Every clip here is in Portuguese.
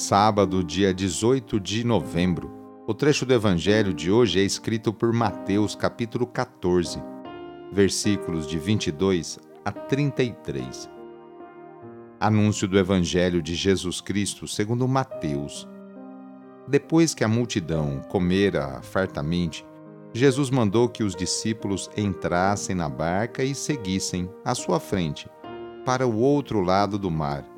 Sábado, dia 18 de novembro. O trecho do evangelho de hoje é escrito por Mateus, capítulo 14, versículos de 22 a 33. Anúncio do evangelho de Jesus Cristo, segundo Mateus. Depois que a multidão comera fartamente, Jesus mandou que os discípulos entrassem na barca e seguissem à sua frente, para o outro lado do mar,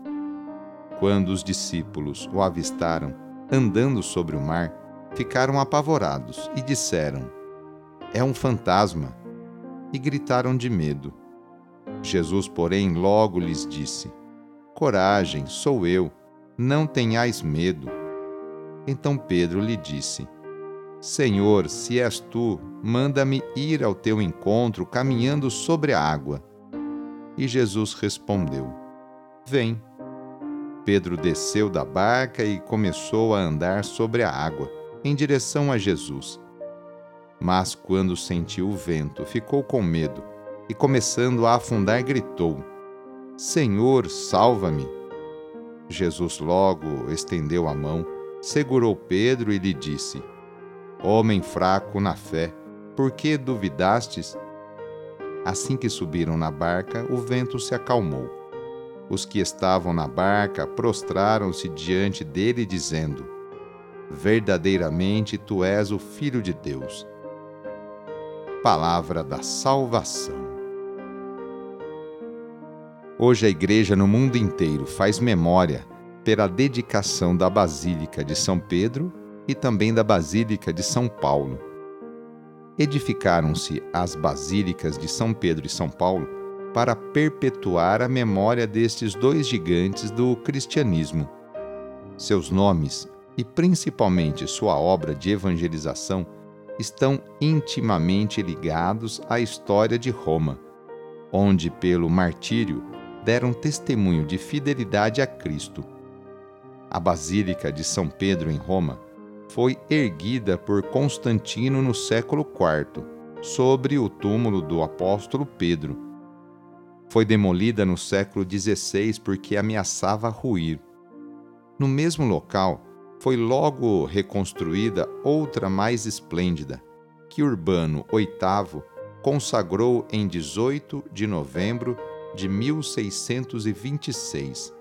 Quando os discípulos o avistaram andando sobre o mar, ficaram apavorados e disseram: É um fantasma! E gritaram de medo. Jesus, porém, logo lhes disse: Coragem, sou eu, não tenhais medo. Então Pedro lhe disse: Senhor, se és tu, manda-me ir ao teu encontro caminhando sobre a água. E Jesus respondeu: Vem. Pedro desceu da barca e começou a andar sobre a água, em direção a Jesus. Mas quando sentiu o vento, ficou com medo e, começando a afundar, gritou: Senhor, salva-me! Jesus logo estendeu a mão, segurou Pedro e lhe disse: Homem fraco na fé, por que duvidastes? Assim que subiram na barca, o vento se acalmou. Os que estavam na barca prostraram-se diante dele, dizendo: Verdadeiramente tu és o Filho de Deus. Palavra da Salvação. Hoje a Igreja no mundo inteiro faz memória pela dedicação da Basílica de São Pedro e também da Basílica de São Paulo. Edificaram-se as basílicas de São Pedro e São Paulo para perpetuar a memória destes dois gigantes do cristianismo. Seus nomes e principalmente sua obra de evangelização estão intimamente ligados à história de Roma, onde, pelo martírio, deram testemunho de fidelidade a Cristo. A Basílica de São Pedro em Roma foi erguida por Constantino no século IV, sobre o túmulo do apóstolo Pedro. Foi demolida no século XVI porque ameaçava ruir. No mesmo local, foi logo reconstruída outra mais esplêndida, que Urbano VIII consagrou em 18 de novembro de 1626.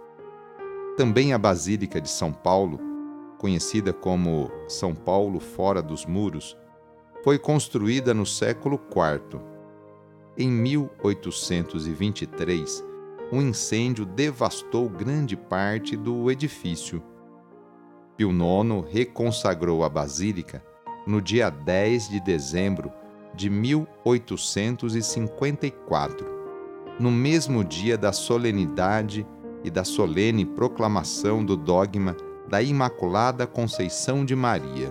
Também a Basílica de São Paulo conhecida como São Paulo fora dos muros, foi construída no século IV. Em 1823, um incêndio devastou grande parte do edifício. Pio IX reconsagrou a basílica no dia 10 de dezembro de 1854, no mesmo dia da solenidade e da solene proclamação do dogma da Imaculada Conceição de Maria.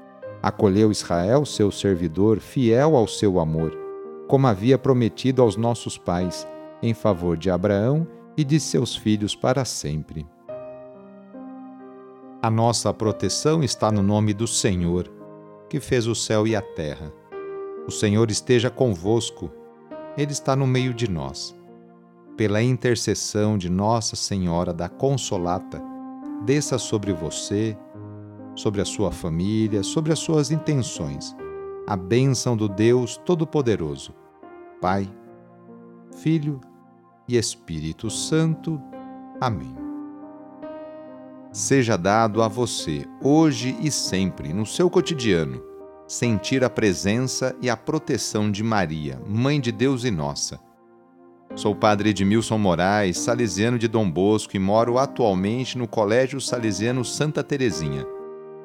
Acolheu Israel, seu servidor, fiel ao seu amor, como havia prometido aos nossos pais, em favor de Abraão e de seus filhos para sempre. A nossa proteção está no nome do Senhor, que fez o céu e a terra. O Senhor esteja convosco, Ele está no meio de nós. Pela intercessão de Nossa Senhora da Consolata, desça sobre você, sobre a sua família, sobre as suas intenções, a bênção do Deus Todo-Poderoso, Pai, Filho e Espírito Santo. Amém seja dado a você, hoje e sempre, no seu cotidiano, sentir a presença e a proteção de Maria, Mãe de Deus e nossa. Sou padre Edmilson Moraes, salesiano de Dom Bosco e moro atualmente no Colégio Salesiano Santa Terezinha.